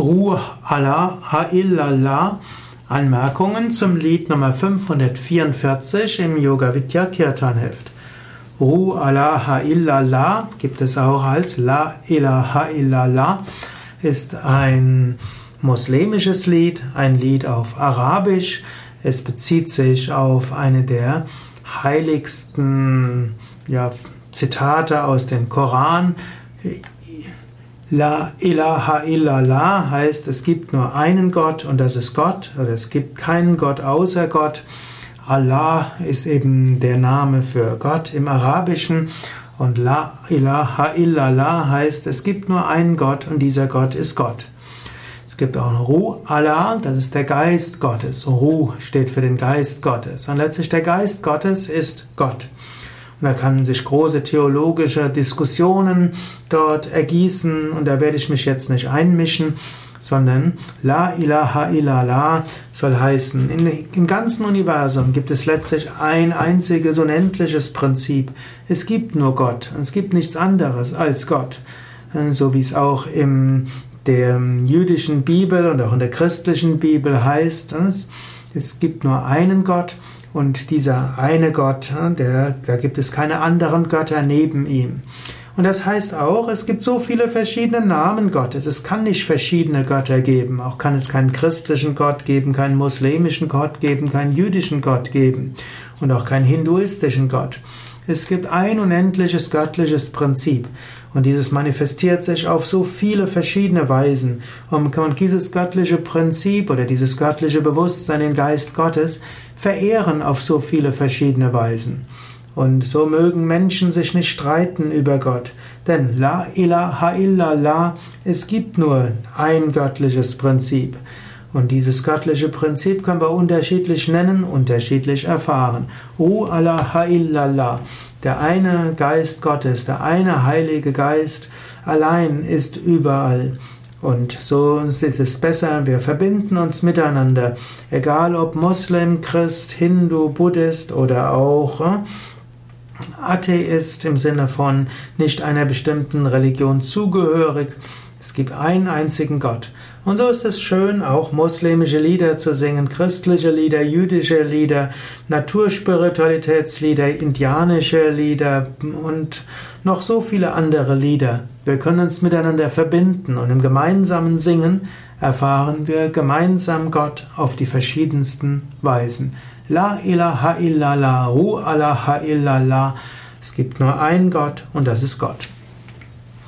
Ru Allah Ha'illallah Anmerkungen zum Lied Nummer 544 im Yoga Vidya Kirtan Heft. Ru Allah Ha'illallah gibt es auch als La ilaha illallah ist ein muslimisches Lied, ein Lied auf Arabisch. Es bezieht sich auf eine der heiligsten ja, Zitate aus dem Koran. La ilaha illallah heißt, es gibt nur einen Gott und das ist Gott, oder es gibt keinen Gott außer Gott. Allah ist eben der Name für Gott im Arabischen und La ilaha illallah heißt, es gibt nur einen Gott und dieser Gott ist Gott. Es gibt auch Ru Allah, das ist der Geist Gottes. Ru steht für den Geist Gottes. Und letztlich der Geist Gottes ist Gott. Da kann sich große theologische Diskussionen dort ergießen und da werde ich mich jetzt nicht einmischen, sondern La ilaha illallah soll heißen, in, im ganzen Universum gibt es letztlich ein einziges unendliches Prinzip. Es gibt nur Gott es gibt nichts anderes als Gott. So wie es auch in der jüdischen Bibel und auch in der christlichen Bibel heißt, es gibt nur einen Gott und dieser eine Gott, der, da gibt es keine anderen Götter neben ihm. Und das heißt auch, es gibt so viele verschiedene Namen Gottes. Es kann nicht verschiedene Götter geben. Auch kann es keinen christlichen Gott geben, keinen muslimischen Gott geben, keinen jüdischen Gott geben und auch keinen hinduistischen Gott. Es gibt ein unendliches göttliches Prinzip. Und dieses manifestiert sich auf so viele verschiedene Weisen. Und dieses göttliche Prinzip oder dieses göttliche Bewusstsein, den Geist Gottes, verehren auf so viele verschiedene Weisen. Und so mögen Menschen sich nicht streiten über Gott. Denn La ilaha illallah, es gibt nur ein göttliches Prinzip. Und dieses göttliche Prinzip können wir unterschiedlich nennen, unterschiedlich erfahren. O Allah illallah. Der eine Geist Gottes, der eine Heilige Geist allein ist überall. Und so ist es besser, wir verbinden uns miteinander, egal ob Muslim, Christ, Hindu, Buddhist oder auch äh, Atheist im Sinne von nicht einer bestimmten Religion zugehörig. Es gibt einen einzigen Gott. Und so ist es schön, auch muslimische Lieder zu singen, christliche Lieder, jüdische Lieder, Naturspiritualitätslieder, indianische Lieder und noch so viele andere Lieder. Wir können uns miteinander verbinden und im gemeinsamen Singen erfahren wir gemeinsam Gott auf die verschiedensten Weisen. La ilaha illallah, hu ilaha illallah. Es gibt nur einen Gott und das ist Gott.